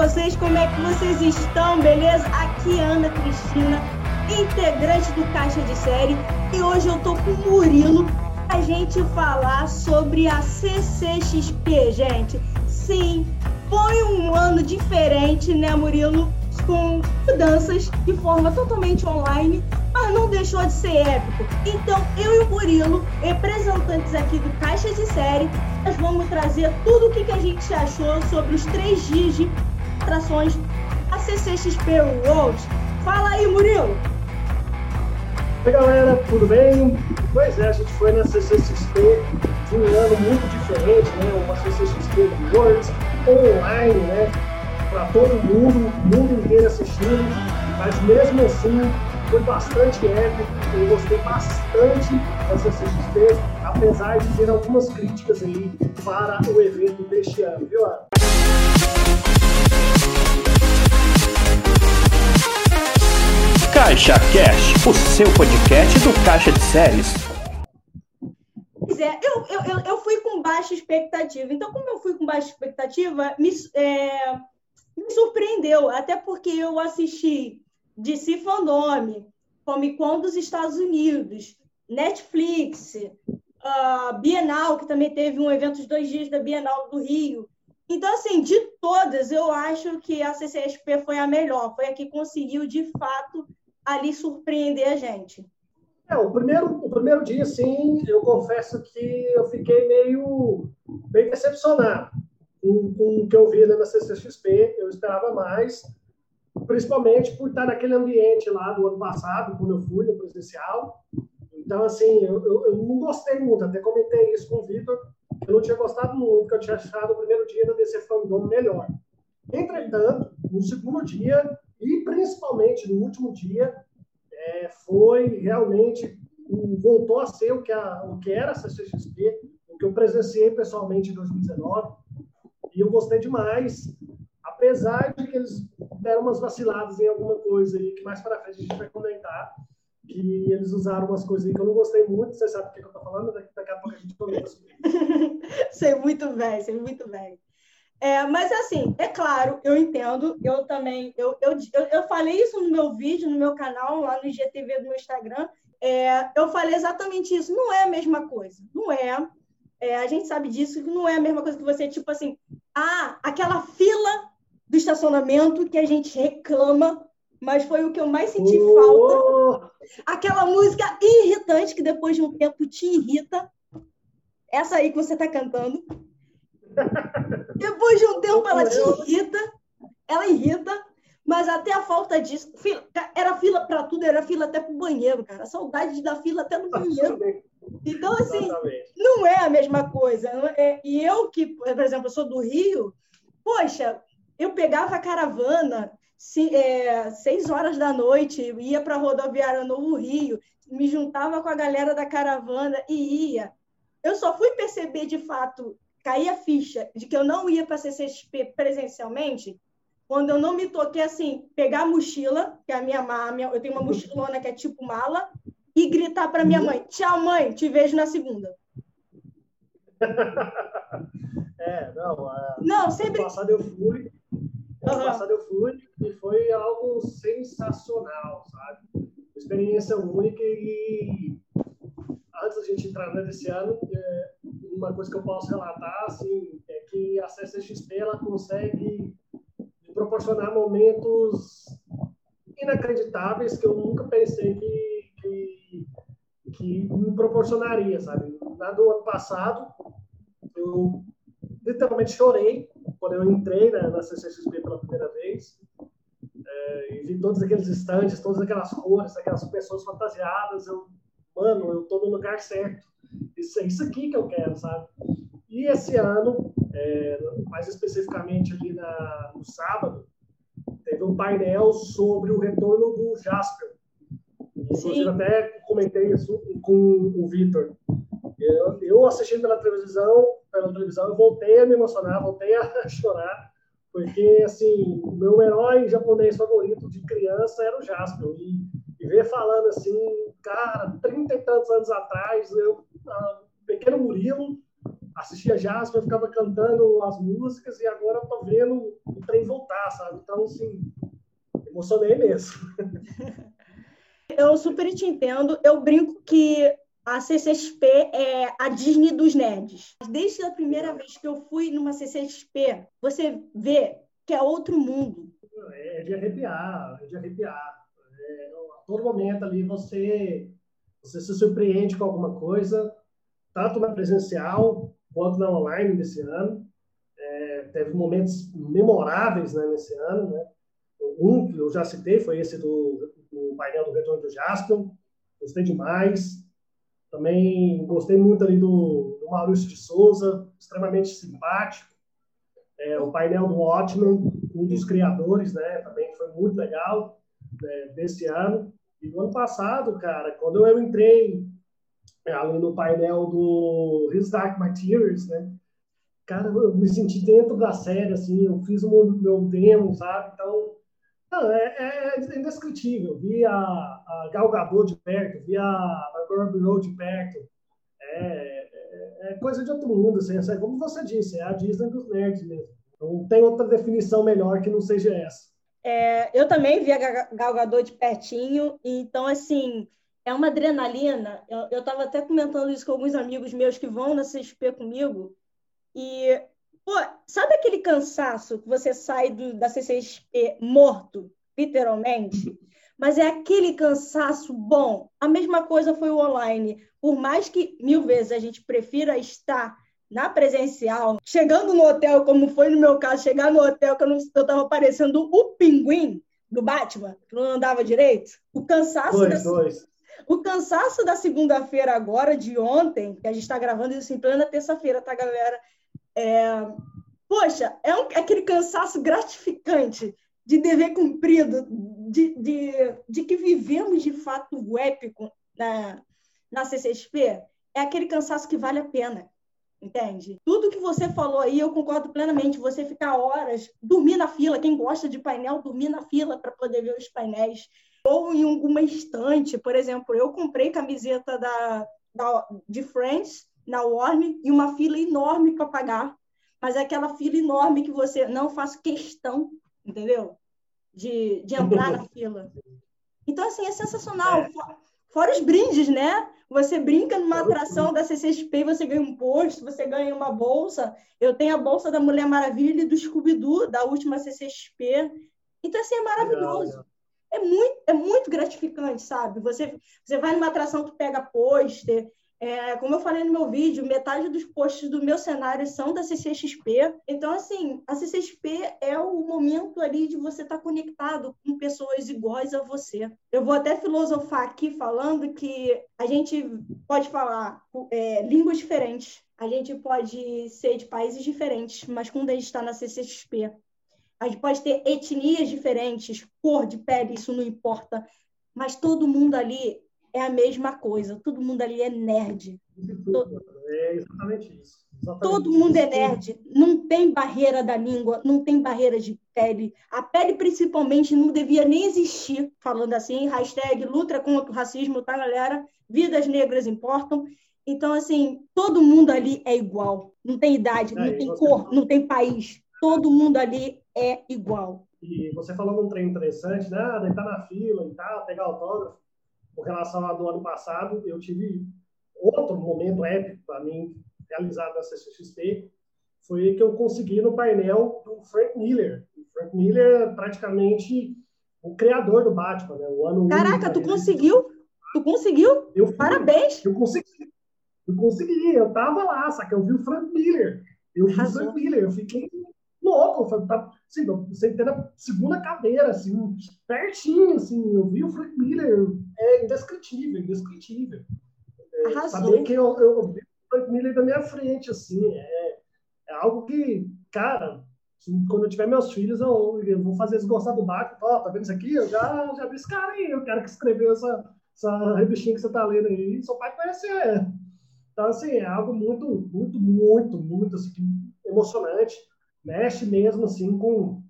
vocês? Como é que vocês estão? Beleza? Aqui é Ana Cristina, integrante do Caixa de Série, e hoje eu tô com o Murilo a gente falar sobre a CCXP, gente. Sim, foi um ano diferente, né, Murilo? Com mudanças de forma totalmente online, mas não deixou de ser épico. Então, eu e o Murilo, representantes aqui do Caixa de Série, nós vamos trazer tudo o que, que a gente achou sobre os três dias de atrações da CCXP World. Fala aí, Murilo! Oi, galera, tudo bem? Pois é, a gente foi na CCXP de um ano muito diferente, né? Uma CCXP World online, né? Para todo mundo, o mundo inteiro assistindo, mas mesmo assim foi bastante épico, eu gostei bastante da CCXP, apesar de ter algumas críticas aí para o evento deste ano, viu, Ana? Caixa Cash, o seu podcast do Caixa de Séries. Pois é, eu, eu, eu fui com baixa expectativa. Então, como eu fui com baixa expectativa, me, é, me surpreendeu. Até porque eu assisti DC Fandom, Comic Con dos Estados Unidos, Netflix, uh, Bienal, que também teve um evento de dois dias da Bienal do Rio. Então, assim, de todas, eu acho que a CCSP foi a melhor, foi a que conseguiu, de fato, ali surpreender a gente. É, o primeiro, o primeiro dia, sim, eu confesso que eu fiquei meio, meio decepcionado com, com o que eu vi na CCXP. Eu esperava mais, principalmente por estar naquele ambiente lá do ano passado, quando eu fui no presencial. Então, assim, eu, eu, eu não gostei muito, até comentei isso com o Vitor, eu não tinha gostado muito, que eu tinha achado o primeiro dia da DC Fandom melhor. Entretanto, no segundo dia, e principalmente no último dia, é, foi realmente voltou a ser o que, a, o que era a CCXP, o que eu presenciei pessoalmente em 2019, e eu gostei demais, apesar de que eles deram umas vaciladas em alguma coisa aí, que mais para frente a gente vai comentar, que eles usaram umas coisas que eu não gostei muito, você sabe o que eu estou falando, daqui, daqui a pouco a gente comenta sobre isso. sei muito bem, sei muito bem. É, mas assim, é claro, eu entendo, eu também, eu, eu, eu, falei isso no meu vídeo, no meu canal, lá no IGTV do meu Instagram, é, eu falei exatamente isso, não é a mesma coisa, não é, é, a gente sabe disso, não é a mesma coisa que você, tipo assim, ah, aquela fila do estacionamento que a gente reclama, mas foi o que eu mais senti falta, aquela música irritante que depois de um tempo te irrita, essa aí que você está cantando, depois de um tempo ela te irrita, ela irrita, mas até a falta disso. Era fila para tudo, era fila até para o banheiro, cara. A saudade da fila até no banheiro. Então, assim, Exatamente. não é a mesma coisa. É, e eu, que, por exemplo, eu sou do Rio, poxa, eu pegava a caravana se, é, seis horas da noite, ia para a rodoviária Novo Rio, me juntava com a galera da caravana e ia. Eu só fui perceber de fato cair a ficha de que eu não ia para a CCXP presencialmente, quando eu não me toquei assim, pegar a mochila, que é a minha mala, eu tenho uma mochilona que é tipo mala, e gritar para minha mãe: Tchau, mãe, te vejo na segunda. É, não. A... Não, sempre. Ano passado eu fui. Ano uhum. passado eu fui e foi algo sensacional, sabe? Experiência única e antes da gente entrar nesse ano, é, uma coisa que eu posso relatar assim, é que a CCXP ela consegue proporcionar momentos inacreditáveis que eu nunca pensei que, que, que me proporcionaria, sabe? Na do ano passado, eu literalmente chorei quando eu entrei na, na CCXP pela primeira vez. É, e vi todos aqueles estantes, todas aquelas cores, aquelas pessoas fantasiadas. Eu, mano, eu tô no lugar certo. Isso é isso aqui que eu quero, sabe? E esse ano, é, mais especificamente ali na, no sábado, teve um painel sobre o retorno do Jasper. Inclusive, até comentei isso com o Vitor. Eu, eu assistindo pela televisão, pela televisão, eu voltei a me emocionar, voltei a chorar, porque, assim, o meu herói japonês favorito de criança era o Jasper. E, e ver falando assim, cara, trinta e tantos anos atrás, eu, pequeno Murilo, assistia Jasper, ficava cantando as músicas e agora tô vendo o trem voltar, sabe? Então, assim, emocionei mesmo. Eu super te entendo. Eu brinco que a CCXP é a Disney dos nerds. Desde a primeira vez que eu fui numa CCXP, você vê que é outro mundo. É de arrepiar, é de arrepiar. É, a todo momento ali você, você se surpreende com alguma coisa, tanto na presencial quanto na online desse ano. É, teve momentos memoráveis né, nesse ano. Né? Um que eu já citei foi esse do, do painel do Retorno do Jaspion. Gostei demais. Também gostei muito ali do, do Maurício de Souza, extremamente simpático. É, o painel do Watchman, um dos criadores, né, também foi muito legal né, desse ano. E no ano passado, cara, quando eu entrei é, ali no painel do His Dark Materials, né, cara, eu me senti dentro da série, assim, eu fiz o meu, demo, sabe? Então, não, é, é indescritível. Vi a, a Gal Gadot de perto, vi a Robbie de perto. É, é, é, coisa de outro mundo, assim, é, como você disse, é a Disney dos nerds mesmo. Não tem outra definição melhor que não seja essa. É, eu também vi a Gal Gadot de pertinho, então, assim, é uma adrenalina. Eu estava até comentando isso com alguns amigos meus que vão na CSP comigo, e Pô, sabe aquele cansaço que você sai do, da CCXP morto, literalmente? Mas é aquele cansaço bom. A mesma coisa foi o online. Por mais que mil vezes a gente prefira estar na presencial, chegando no hotel, como foi no meu caso, chegar no hotel que eu estava parecendo o pinguim do Batman, que não andava direito. O cansaço dois, da, dois. O cansaço da segunda-feira agora, de ontem, que a gente está gravando isso em plena terça-feira, tá, galera? É, poxa, é, um, aquele cansaço gratificante de dever cumprido, de, de, de que vivemos de fato o épico na, na CCXP, é aquele cansaço que vale a pena. Entende? Tudo que você falou aí, eu concordo plenamente. Você ficar horas, dormir na fila, quem gosta de painel, dormir na fila para poder ver os painéis. Ou em alguma estante, por exemplo, eu comprei camiseta da, da, de Friends na Warner e uma fila enorme para pagar, mas é aquela fila enorme que você não faz questão, entendeu? De, de entrar na fila. Então, assim, é sensacional. É. Fora os brindes, né? Você brinca numa atração da CCXP, você ganha um posto, você ganha uma bolsa. Eu tenho a bolsa da Mulher Maravilha e do Scooby-Doo, da última CCXP. Então, assim, é maravilhoso. É muito, é muito gratificante, sabe? Você, você vai numa atração, tu pega pôster, é, como eu falei no meu vídeo, metade dos posts do meu cenário são da CCXP. Então, assim, a CCXP é o momento ali de você estar tá conectado com pessoas iguais a você. Eu vou até filosofar aqui falando que a gente pode falar é, línguas diferentes, a gente pode ser de países diferentes, mas quando a gente está na CCXP, a gente pode ter etnias diferentes, cor de pele, isso não importa, mas todo mundo ali é a mesma coisa. Todo mundo ali é nerd. É exatamente isso. Exatamente Todo mundo é nerd. Não tem barreira da língua, não tem barreira de pele. A pele, principalmente, não devia nem existir, falando assim, hashtag luta contra o racismo, tá, galera? Vidas negras importam. Então, assim, todo mundo ali é igual. Não tem idade, é, não tem cor, não tem país. Todo mundo ali é igual. E você falou um trem interessante, né? Ah, deitar na fila e tal, pegar autógrafo com relação ao do ano passado, eu tive outro momento épico para mim, realizado na CCXP, foi que eu consegui no painel do Frank Miller. O Frank Miller é praticamente o criador do Batman, né? O ano Caraca, tu conseguiu? Tu conseguiu? Eu fui, Parabéns! Eu consegui. Eu consegui, eu tava lá, só que eu vi o Frank Miller. Eu vi o Frank Miller, eu fiquei louco, foi, tá, assim, sentei na segunda cadeira, assim, pertinho, assim, eu vi o Frank Miller, é indescritível, indescritível. É, saber que eu, eu, vi o Frank Miller da minha frente, assim, é, é algo que, cara, assim, quando eu tiver meus filhos, eu, eu vou fazer eles gostar do Batman, ó, tá vendo isso aqui? Eu já, já vi esse cara aí, eu quero que escreveu essa, essa revistinha que você tá lendo aí, seu pai conhece Então, assim, é algo muito, muito, muito, muito, assim, emocionante mexe mesmo assim com,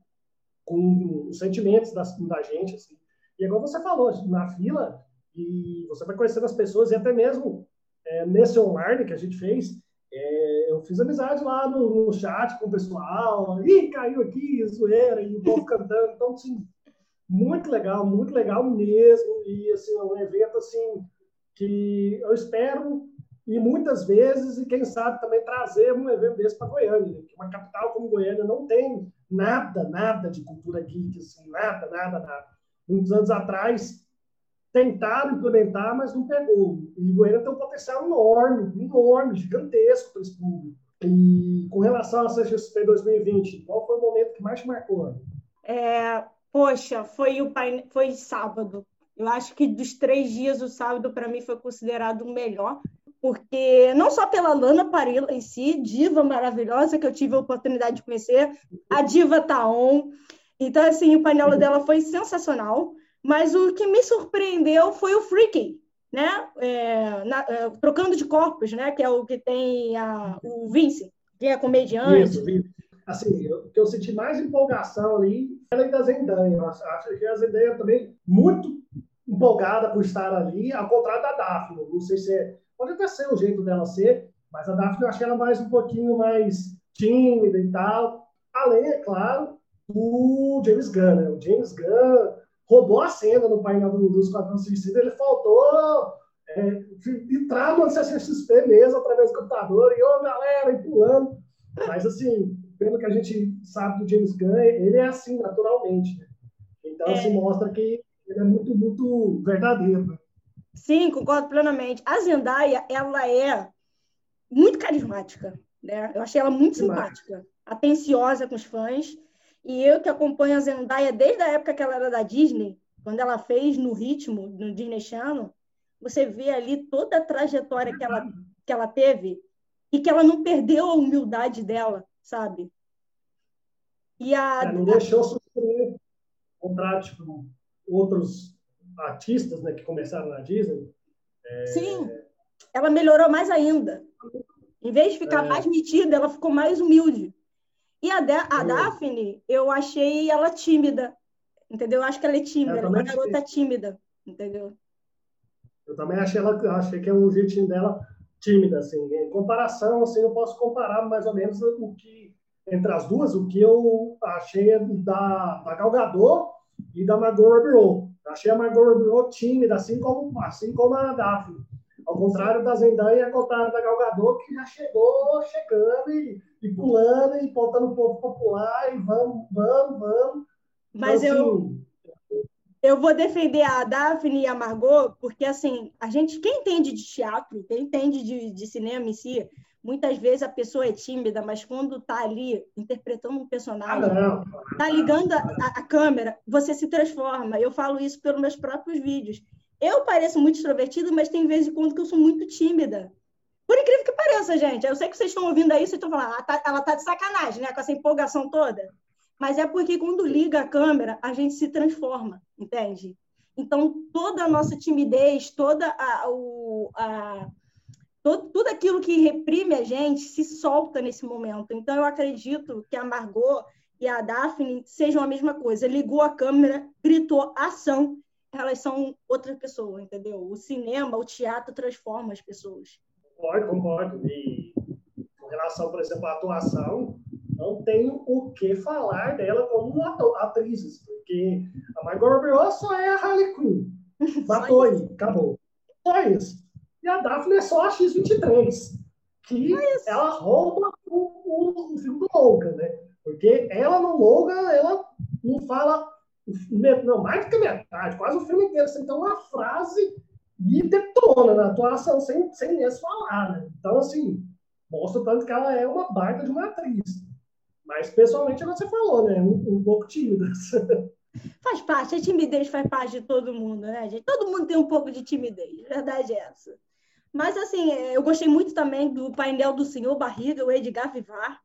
com os sentimentos da, da gente. Assim. E igual você falou, na fila, e você vai conhecendo as pessoas, e até mesmo é, nesse online que a gente fez, É, eu fiz amizade lá no, no, chat com o pessoal. Ih, caiu aqui, zoeira, e o povo cantando. Então, assim, muito legal, muito legal mesmo. E, assim, é um evento, assim, que eu espero e muitas vezes, e quem sabe também trazer um evento desse para Goiânia, né? uma capital como Goiânia não tem nada, nada de cultura geek, assim, nada, nada, nada. Muitos anos atrás, tentaram implementar, mas não pegou. E Goiânia tem um potencial enorme, enorme, gigantesco para esse público. E com relação à CXP 2020, qual foi o momento que mais te marcou? É, poxa, foi o pain... foi sábado. Eu acho que dos três dias, o sábado para mim foi considerado o melhor, porque não só pela Lana Parilla em si, diva maravilhosa que eu tive a oportunidade de conhecer, a diva Taon. Então, assim, o painel dela foi sensacional. Mas o que me surpreendeu foi o Freaky, né? É, na, é, trocando de corpos, né? Que é o que tem a, o Vince, que é comediante. Isso, Vince. Assim, o que eu senti mais empolgação ali era da Zendaya. Acho que a Zendaya também muito empolgada por estar ali, ao contrário da Daphne. Não sei se é, pode até ser o jeito dela ser, mas a Daphne eu achei ela mais um pouquinho mais tímida e tal. Além, é claro, do James Gunn, né? O James Gunn roubou a cena no painel do, do Esquadrão Suicida, ele faltou é, entrar no CCXP mesmo, através do computador, e ô galera, e pulando. Mas assim, pelo que a gente sabe do James Gunn, ele é assim, naturalmente. Né? Então, é. assim, mostra que ele é muito, muito verdadeiro. Né? Sim, concordo plenamente. A Zendaya, ela é muito carismática, né? Eu achei ela muito simpática, atenciosa com os fãs. E eu que acompanho a Zendaya desde a época que ela era da Disney, quando ela fez no Ritmo, no Disney Channel, você vê ali toda a trajetória que ela, que ela teve e que ela não perdeu a humildade dela, sabe? E a... Ela não deixou sofrer contrário, tipo, outros artistas né, que começaram na Disney. É... Sim, ela melhorou mais ainda. Em vez de ficar é... mais metida, ela ficou mais humilde. E a, de, a Daphne, eu achei ela tímida, entendeu? Eu acho que ela é tímida, ela é uma garota achei. tímida, entendeu? Eu também achei ela, achei que é um jeitinho dela tímida, assim. Em comparação, assim, eu posso comparar mais ou menos o que entre as duas, o que eu achei da, da Gal Gadot e da Margot Robbie. Achei a Margot Robbie tímida, assim como, assim como a Daphne. Ao contrário da Zendaya e ao contrário da Gal Gadot, que já chegou chegando e, e pulando e botando o povo popular e vamos, vamos, vamos. Mas então, eu, assim, eu vou defender a Daphne e a Margot, porque assim, a gente, quem entende de teatro, quem entende de, de cinema em si, muitas vezes a pessoa é tímida, mas quando está ali interpretando um personagem, está ah, ligando a, a, câmera, você se transforma. Eu falo isso pelos meus próprios vídeos. Eu pareço muito extrovertida, mas tem vezes em quando que eu sou muito tímida. Por incrível que pareça, gente. Eu sei que vocês estão ouvindo aí, vocês estão falando, ela tá, ela tá de sacanagem, né? Com essa empolgação toda. Mas é porque quando liga a câmera, a gente se transforma, entende? Então, toda a nossa timidez, toda a, o, a, todo, tudo aquilo que reprime a gente se solta nesse momento. Então, eu acredito que a Margot e a Daphne sejam a mesma coisa. Ligou a câmera, gritou ação elas são outra pessoa, entendeu? O cinema, o teatro transforma as pessoas. Concordo, concordo. E com relação, por exemplo, à atuação, não tenho o que falar dela como atriz, porque a Margot Robbie só é a Harley Quinn. Matou aí, acabou. Só isso. E a Daphne é só a X-23, que é ela rouba o, o, o filme do Logan, né? Porque ela no Logan, ela não fala não, mais do que metade, quase o filme inteiro, você tem uma frase e detona na atuação, sem, sem nem falar, né? Então, assim, mostra tanto que ela é uma baita de uma atriz. Mas, pessoalmente, é você falou, né? Um, um pouco tímida. Faz parte, a timidez faz parte de todo mundo, né, gente? Todo mundo tem um pouco de timidez, verdade é essa. Mas, assim, eu gostei muito também do painel do senhor Barriga, o Edgar Vivar,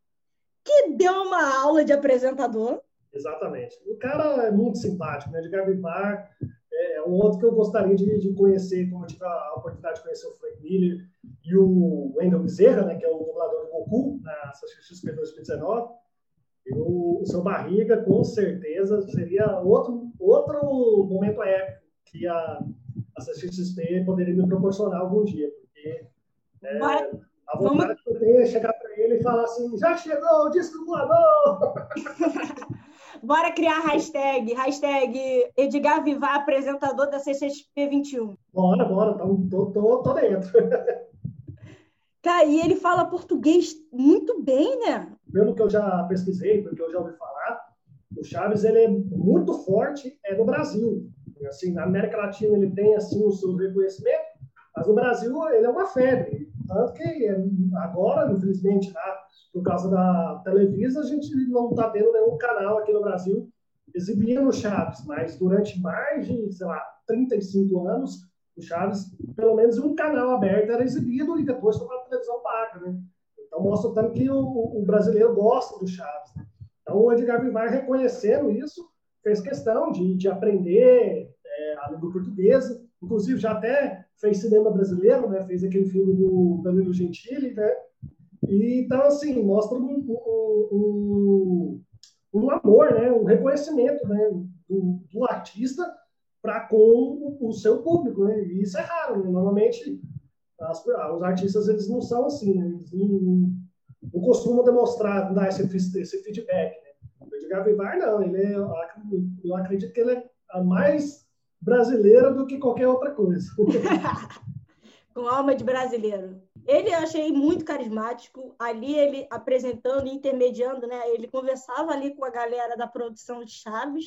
que deu uma aula de apresentador, Exatamente. O cara é muito simpático, né? Edgar Vivar é um outro que eu gostaria de, de conhecer, como eu tive a oportunidade de conhecer o Frank Miller e o Wendell Bezerra, né? Que é o dublador do Goku na CXP 2019. E o, o seu Barriga, com certeza, seria outro, outro momento épico que a, a CXP poderia me proporcionar algum dia, porque é, A vontade Vamos... que eu tenho é chegar para ele e falar assim: já chegou o disco voador! Bora criar hashtag, hashtag Edgar Vivar, apresentador da CCXP 21. Bora, bora, tô, tô, tô dentro. Cara, e ele fala português muito bem, né? Pelo que eu já pesquisei, pelo que eu já ouvi falar, o Chaves ele é muito forte é no Brasil. Assim, na América Latina ele tem assim o seu reconhecimento, mas no Brasil ele é uma febre. Tanto que agora, infelizmente, tá? por causa da Televisa, a gente não está tendo nenhum canal aqui no Brasil exibindo Chaves, mas durante mais de, sei lá, 35 anos, o Chaves, pelo menos um canal aberto era exibido e depois foi para a televisão paga, né? Então mostra tanto que o, o, brasileiro gosta do Chaves. Né? Então o Edgar Vivar, reconhecendo isso, fez questão de, de aprender é, a língua portuguesa, inclusive já até fez cinema brasileiro, né? Fez aquele filme do Danilo Gentili, né? E, então, assim, mostra um, um, um, um amor, né? um reconhecimento né? do, do artista para com o seu público. Né? E isso é raro. Né? Normalmente, as, os artistas eles não são assim, né? eles não, não costumam demonstrar, dar esse, esse feedback. Edgar Vivar, não. Ele é, eu acredito que ele é a mais brasileira do que qualquer outra coisa. com alma de brasileiro. Ele eu achei muito carismático. Ali ele apresentando, intermediando, né? Ele conversava ali com a galera da produção de Chaves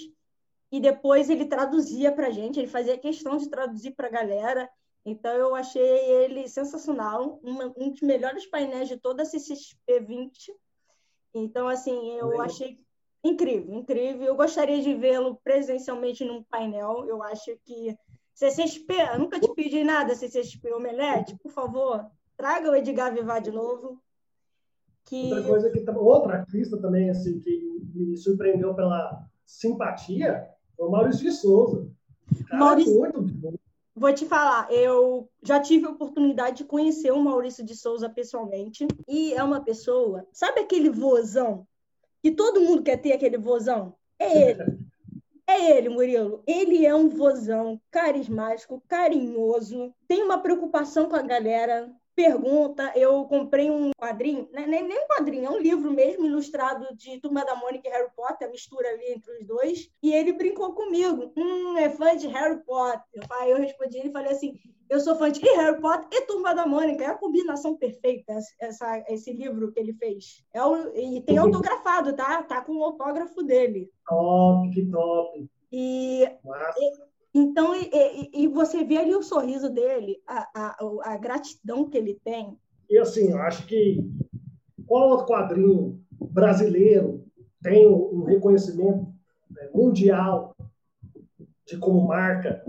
e depois ele traduzia para gente. Ele fazia questão de traduzir para a galera. Então eu achei ele sensacional, uma, um dos melhores painéis de toda a CCXP 20. Então assim eu achei incrível, incrível. Eu gostaria de vê-lo presencialmente num painel. Eu acho que CCXP, eu nunca te pedi nada, CCXP Omelete, por favor, traga o Edgar Vivar de novo. Que... Outra coisa que outra artista também assim que me surpreendeu pela simpatia foi o Maurício de Souza. Cara, Maurício... muito bom. Vou te falar, eu já tive a oportunidade de conhecer o Maurício de Souza pessoalmente e é uma pessoa, sabe aquele vozão que todo mundo quer ter aquele vozão? É ele. É ele, Murilo. Ele é um vozão carismático, carinhoso, tem uma preocupação com a galera, pergunta. Eu comprei um quadrinho, né? nem, nem um quadrinho, é um livro mesmo, ilustrado de Turma da Mônica e Harry Potter, a mistura ali entre os dois. E ele brincou comigo. Hum, é fã de Harry Potter. Aí eu respondi ele e falei assim: eu sou fã de Harry Potter e Turma da Mônica. É a combinação perfeita, essa, esse livro que ele fez. É o, e tem autografado, tá? Tá com o autógrafo dele. Top, que top. E, e então, e, e, e, você vê ali o sorriso dele, a, a, a, gratidão que ele tem. E assim, eu acho que qual outro quadrinho brasileiro tem um reconhecimento né, mundial de como marca,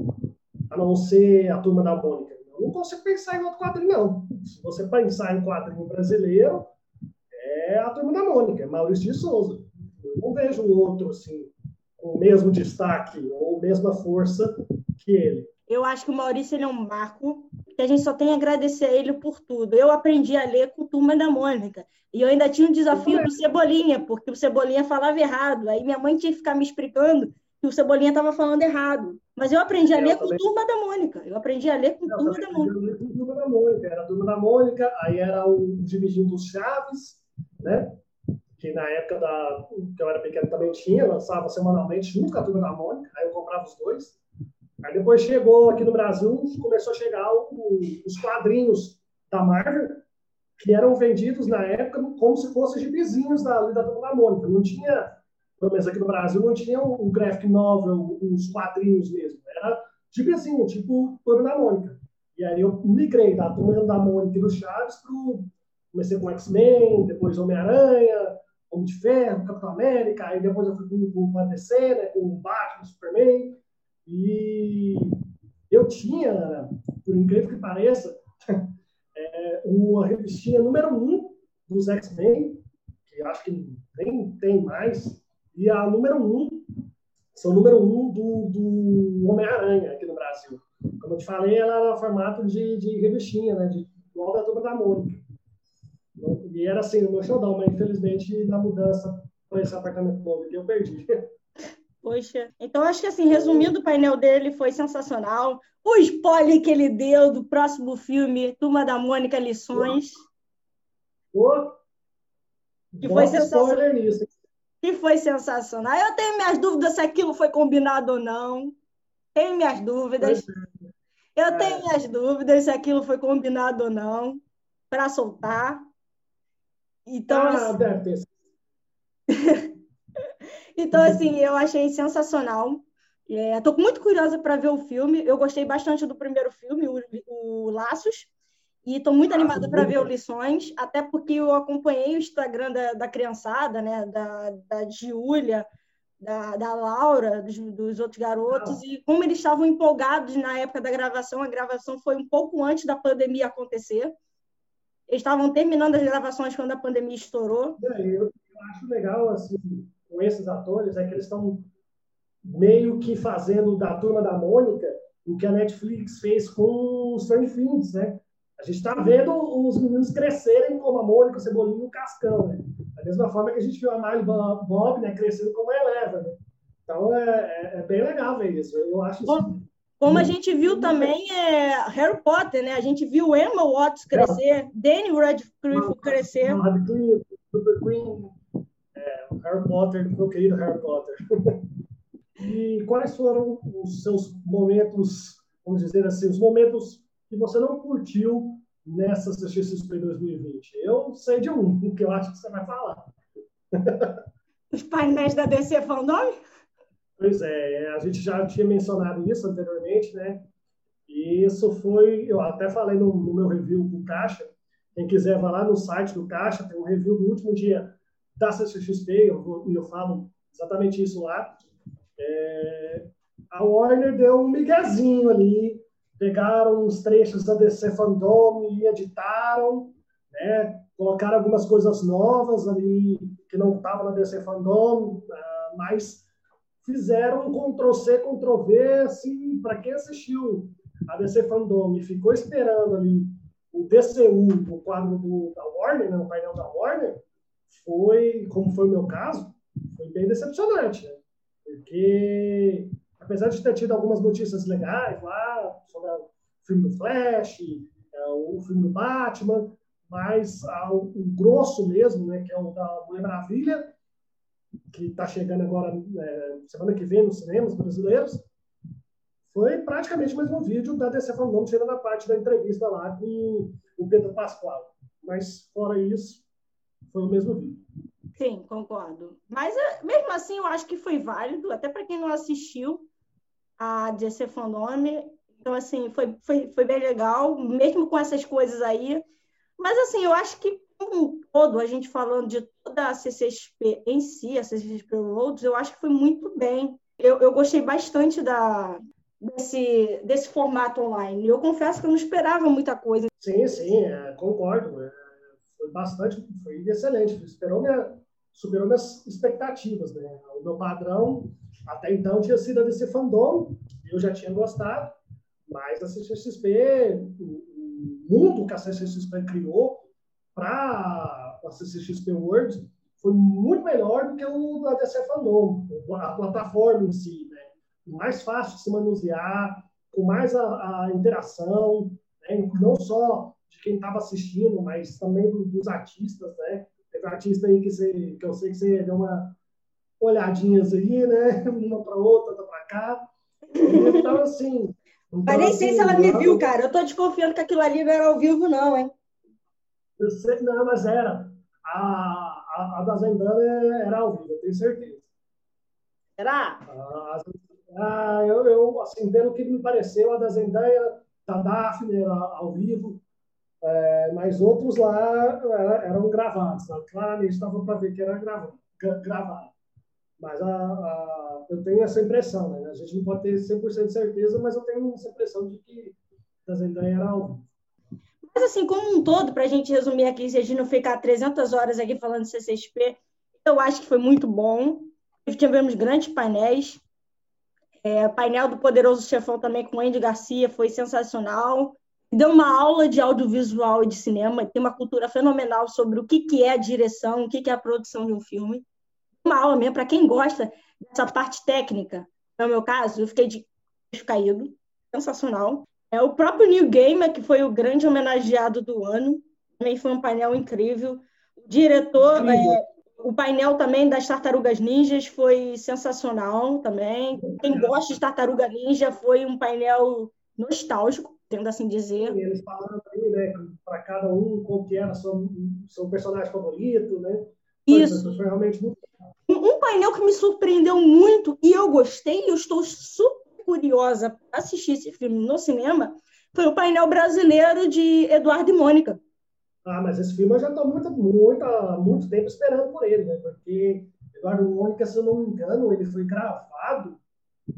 a não ser a Turma da Mônica? Eu não consigo pensar em outro quadrinho, não. Se você pensar em quadrinho brasileiro, é a Turma da Mônica, é Maurício de Souza. Eu não vejo outro assim com o mesmo destaque ou mesma força que ele. Eu acho que o Maurício ele é um marco que a gente só tem a agradecer a ele por tudo. Eu aprendi a ler com Turma da Mônica. E eu ainda tinha um desafio do Cebolinha, porque o Cebolinha falava errado. Aí minha mãe tinha que ficar me explicando que o Cebolinha estava falando errado. Mas eu aprendi a ler com. Turma da Mônica. Eu aprendi a ler com Turma da Mônica. Eu com Turma da Mônica. Era a Turma da Mônica, aí era o Dividindo dos Chaves, né? Que na época da, que eu era pequeno também tinha, lançava semanalmente junto com a Turma da Mônica, aí eu comprava os dois. Aí depois chegou aqui no Brasil, começou a chegar o, os quadrinhos da Marvel, que eram vendidos na época como se fossem gibizinhos da, da Turma da Mônica. Não tinha, pelo menos aqui no Brasil, não tinha o, graphic novel, os quadrinhos mesmo. Era gibizinho, tipo Turma da Mônica. E aí eu migrei da Turma da Mônica e do Chaves pro... Comecei com X-Men, depois Homem-Aranha, Homem de Ferro, Capitão América, aí depois eu fui com, a DC, né, com o Batman, Superman, e eu tinha, por incrível que pareça, é, uma revistinha número um dos X-Men, que acho que nem tem mais, e a número um, são número um do, do Homem-Aranha aqui no Brasil. Como eu te falei, ela era formato de, de revistinha, né, de igual da Turma da Mônica. E era assim no meu showdown, mas infelizmente na mudança para esse apartamento novo que eu perdi. Poxa, então acho que assim, resumindo, o painel dele foi sensacional. O spoiler que ele deu do próximo filme, Turma da Mônica Lições. Que foi sensacional. Nisso. Que foi sensacional. Eu tenho minhas dúvidas se aquilo foi combinado ou não. Tenho minhas dúvidas. Eu é. tenho minhas dúvidas se aquilo foi combinado ou não para soltar. Então, ah, assim... deve ter. então, assim, eu achei sensacional. Estou é, muito curiosa para ver o filme. Eu gostei bastante do primeiro filme, o, o Laços. E estou muito ah, animada para ver o Lições, até porque eu acompanhei o Instagram da, da criançada, né? Da, da Giulia, da, da Laura, dos, dos outros garotos, ah. e como eles estavam empolgados na época da gravação, a gravação foi um pouco antes da pandemia acontecer. Eles estavam terminando as gravações quando a pandemia estourou. É, eu, eu acho legal, assim, com esses atores, é que eles estão meio que fazendo da turma da Mônica o que a Netflix fez com os Stranger Things, né? A gente está vendo os meninos crescerem como a Mônica, o Cebolinha e o Cascão, né? Da mesma forma que a gente viu a Miley Bob né, crescendo como a Eleva, né? Então é, é, é, bem legal ver isso. Eu acho isso. Como a gente viu também é Harry Potter, né? A gente viu Emma Watts crescer, é. Danny Radcliffe crescer. Radcliffe, Super Queen, é, Harry Potter, meu querido Harry Potter. e quais foram os seus momentos, vamos dizer assim, os momentos que você não curtiu nessa CXP 2020? Eu sei de um, que eu acho que você vai falar. Os painéis da DC Fandom? Pois é, a gente já tinha mencionado isso anteriormente, né? E isso foi, eu até falei no, no meu review do Caixa. Quem quiser vai lá no site do Caixa, tem um review do último dia da CXP, eu, eu falo exatamente isso lá. É, a Warner deu um miguezinho ali pegaram os trechos da DC Fandom e editaram, né? colocaram algumas coisas novas ali que não estavam na DC Fandom, uh, mas fizeram um Ctrl-C, Ctrl-V, assim, para quem assistiu a DC Fandom e ficou esperando ali o DCU, o quadro do, da Warner, né, o painel da Warner, foi, como foi o meu caso, foi bem decepcionante, né? porque apesar de ter tido algumas notícias legais lá sobre o filme do Flash, é, o filme do Batman, mas o, grosso mesmo, né, que é o da Mulher Maravilha, que está chegando agora é, semana que vem nos cinemas brasileiros, foi praticamente o mesmo vídeo da DC Fandom, tirando a parte da entrevista lá com o Pedro Pascoal. Mas, fora isso, foi o mesmo vídeo. Sim, concordo. Mas, é, mesmo assim, eu acho que foi válido, até para quem não assistiu, a DC Fandome. Então, assim, foi, foi, foi bem legal, mesmo com essas coisas aí. Mas, assim, eu acho que, um todo, a gente falando de toda a CCXP em si, a CCXP Roads, eu acho que foi muito bem. Eu, eu gostei bastante da, desse, desse formato online. Eu confesso que eu não esperava muita coisa. Sim, sim, é, concordo. É, foi bastante, foi excelente. Superou, minha, superou minhas expectativas. Né? O meu padrão até então tinha sido a DC Fandom, eu já tinha gostado, mas a CCXP, o mundo que a CCXP criou para a CCXP World foi muito melhor do que o da DC Fandom, a plataforma em si, né? mais fácil de se manusear, com mais a, a interação, né? não só de quem estava assistindo, mas também do, dos artistas, né? Teve artista aí que, você, que eu sei que você deu uma olhadinhas aí, né? Uma para outra, outra para cá. Então, assim. Então, Mas nem sei assim, se ela me viu, cara. Eu tô desconfiando que aquilo ali não era ao vivo, não, hein? Eu sei, não, mas era. A, a, a da Zendaya era ao vivo, eu tenho certeza. Será? Ah, eu, eu, assim, pelo que me pareceu, a da Zendaya, da Daphne era ao vivo, é, mas outros lá eram gravados. Tá? Claramente estava para ver que era gravado. gravado. Mas a, a, eu tenho essa impressão, né? A gente não pode ter 100% de certeza, mas eu tenho essa impressão de que a Zendaya era algo. Mas, assim, como um todo, para a gente resumir aqui, se a gente não ficar 300 horas aqui falando de CCXP, eu acho que foi muito bom. Tivemos grandes painéis. É, painel do Poderoso Chefão também com Andy Garcia foi sensacional. Deu uma aula de audiovisual e de cinema. Tem uma cultura fenomenal sobre o que, que é a direção, o que, que é a produção de um filme uma aula mesmo para quem gosta dessa parte técnica. No meu caso, eu fiquei de caído, sensacional. É o próprio New Gamer, que foi o grande homenageado do ano. também foi um painel incrível. O diretor, é, o painel também das Tartarugas Ninjas foi sensacional também. Quem gosta de Tartaruga Ninja foi um painel nostálgico, tendo assim dizer. E eles falaram aí, né, para cada um qual que era seu, seu personagem favorito, né? Isso. Foi realmente muito um painel que me surpreendeu muito e eu gostei, eu estou super curiosa para assistir esse filme no cinema, foi o painel brasileiro de Eduardo e Mônica. Ah, mas esse filme eu já estou muito, muito, muito tempo esperando por ele, né? Porque Eduardo e Mônica, se eu não me engano, ele foi gravado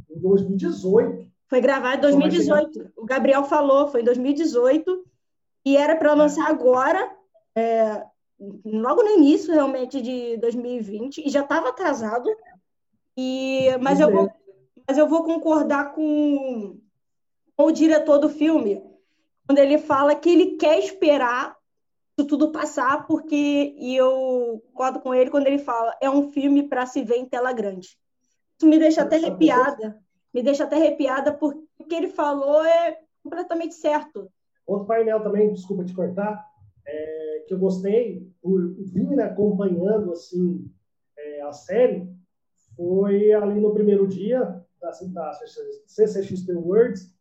em 2018. Foi gravado em 2018. O Gabriel falou, foi em 2018 e era para lançar agora, é, logo no início realmente de 2020 e já estava atrasado. E mas eu mas eu vou concordar com, com o diretor do filme quando ele fala que ele quer esperar isso tudo passar porque e eu concordo com ele quando ele fala é um filme para se ver em tela grande. Isso me deixa até arrepiada. Me deixa até arrepiada porque o que ele falou é completamente certo. Outro painel também, desculpa te cortar, é, que eu gostei por vir acompanhando assim é, a série foi ali no primeiro dia da, da CCXP Worlds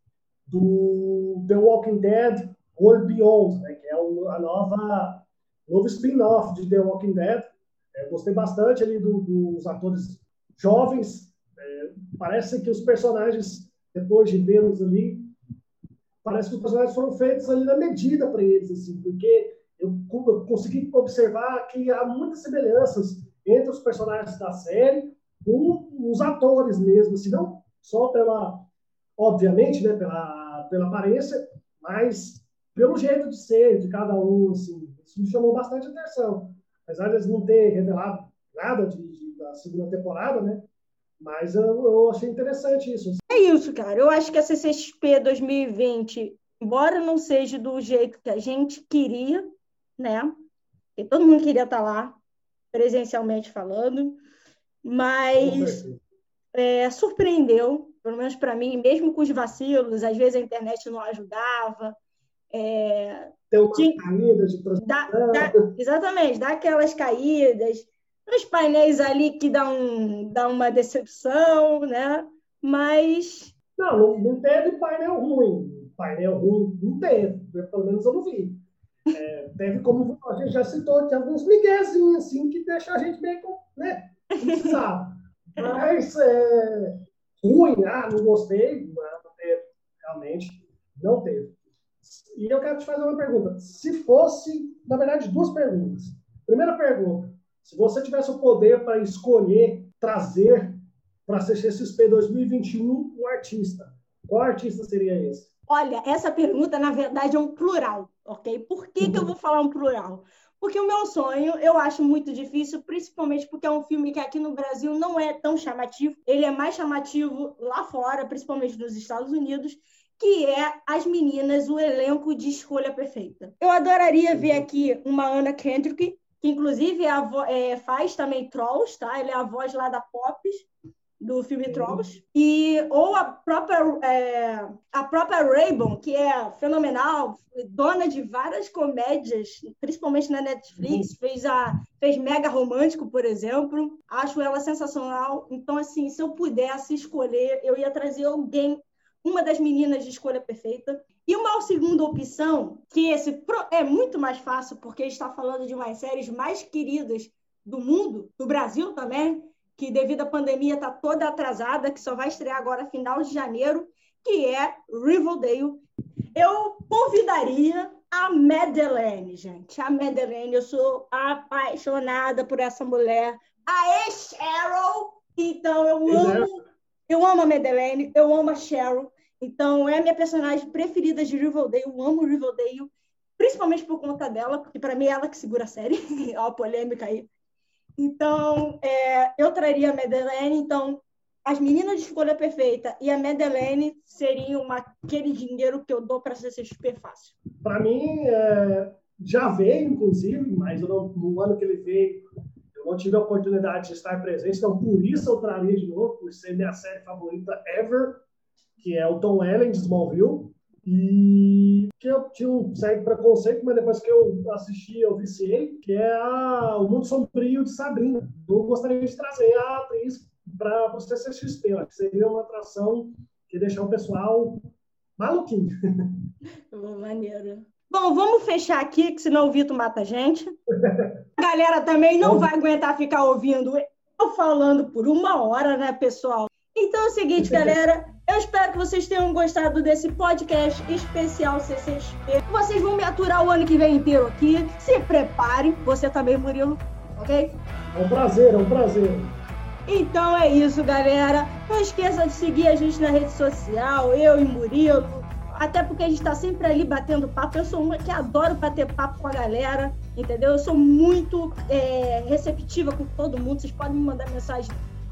do The Walking Dead World Beyond, né, que é a nova novo spin-off de The Walking Dead. É, gostei bastante ali do, dos atores jovens. É, parece que os personagens, depois de vê-los ali, parece que os personagens foram feitos ali na medida para eles, assim, porque eu, eu, consegui observar que há muitas semelhanças entre os personagens da série os atores mesmo, assim, não só pela, obviamente, né, pela, pela aparência, mas pelo jeito de ser de cada um, assim, isso me chamou bastante atenção. Apesar de eles não ter revelado nada de, de da segunda temporada, né, mas eu, eu achei interessante isso. É isso, cara. Eu acho que a CCXP 2020, embora não seja do jeito que a gente queria, né? Porque todo mundo queria estar lá, presencialmente falando, mas é, surpreendeu, pelo menos para mim, mesmo com os vacilos, às vezes a internet não ajudava. É, Tem uma tinha, caída de dá, dá, Exatamente, dá aquelas caídas, os painéis ali que dá, um, dá uma decepção, né? Mas. Não, não, não teve painel ruim. Painel ruim não teve, pelo menos eu não vi. É, teve, como a gente já citou, tinha alguns miguezinhos assim que deixam a gente meio né, precisava. Mas é, ruim, ah, não gostei, não teve, realmente, não teve. E eu quero te fazer uma pergunta. Se fosse, na verdade, duas perguntas. Primeira pergunta: se você tivesse o poder para escolher trazer para a CCXP 2021 um artista, qual artista seria esse? Olha, essa pergunta, na verdade, é um plural, ok? Por que, que eu vou falar um plural? Porque o meu sonho eu acho muito difícil, principalmente porque é um filme que aqui no Brasil não é tão chamativo. Ele é mais chamativo lá fora, principalmente nos Estados Unidos, que é As Meninas, o elenco de Escolha Perfeita. Eu adoraria ver aqui uma Anna Kendrick, que inclusive é, é, faz também Trolls, tá? Ele é a voz lá da Pops, do filme Sim. Trolls. E, ou a própria, é, a própria Raybon, que é fenomenal, dona de várias comédias, principalmente na Netflix, fez, a, fez Mega Romântico, por exemplo. Acho ela sensacional. Então, assim, se eu pudesse escolher, eu ia trazer alguém uma das meninas de escolha perfeita. E uma segunda opção, que esse é muito mais fácil, porque está falando de umas séries mais queridas do mundo, do Brasil também, que devido à pandemia está toda atrasada, que só vai estrear agora final de janeiro, que é Riverdale. Eu convidaria a Madeleine, gente. A Madeleine, eu sou apaixonada por essa mulher. A ex-Cheryl, então eu amo eu amo a Madeleine, eu amo a Cheryl. Então, é a minha personagem preferida de Riverdale. Eu amo Riverdale, principalmente por conta dela, porque para mim é ela que segura a série. Ó, a polêmica aí. Então, é, eu traria a Madeleine. Então, as meninas de escolha perfeita e a Madeleine seriam aquele dinheiro que eu dou para ser super fácil. Para mim, é, já veio, inclusive, mas não, no ano que ele veio, eu não tive a oportunidade de estar presente, então por isso eu traria de novo, por ser minha série favorita ever, que é o Tom Ellen de Smallville. E que eu tinha um certo preconceito, mas depois que eu assisti, eu viciei, que é a, o Mundo Sombrio de Sabrina. Eu gostaria de trazer a atriz para o CCXP, que seria uma atração que deixar o pessoal maluquinho. Maneiro. Bom, vamos fechar aqui, que senão o Vitor mata a gente. A galera também não vai aguentar ficar ouvindo eu falando por uma hora, né, pessoal? Então é o seguinte, galera. Eu espero que vocês tenham gostado desse podcast especial CCXP. Vocês vão me aturar o ano que vem inteiro aqui. Se preparem. Você também, Murilo, ok? É um prazer, é um prazer. Então é isso, galera. Não esqueça de seguir a gente na rede social, eu e Murilo. Até porque a gente está sempre ali batendo papo. Eu sou uma que adoro bater papo com a galera, entendeu? Eu sou muito é, receptiva com todo mundo. Vocês podem me mandar mensagem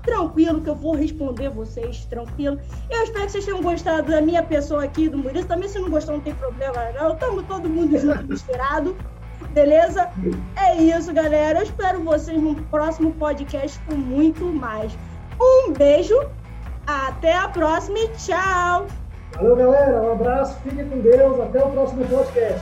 tranquilo, que eu vou responder vocês tranquilo. Eu espero que vocês tenham gostado da minha pessoa aqui, do Murilo. Também se não gostou, não tem problema, não. Estamos todo mundo junto, misturado. Beleza? É isso, galera. Eu espero vocês no próximo podcast com muito mais. Um beijo, até a próxima e tchau! Valeu, galera. Um abraço, fiquem com Deus. Até o próximo podcast.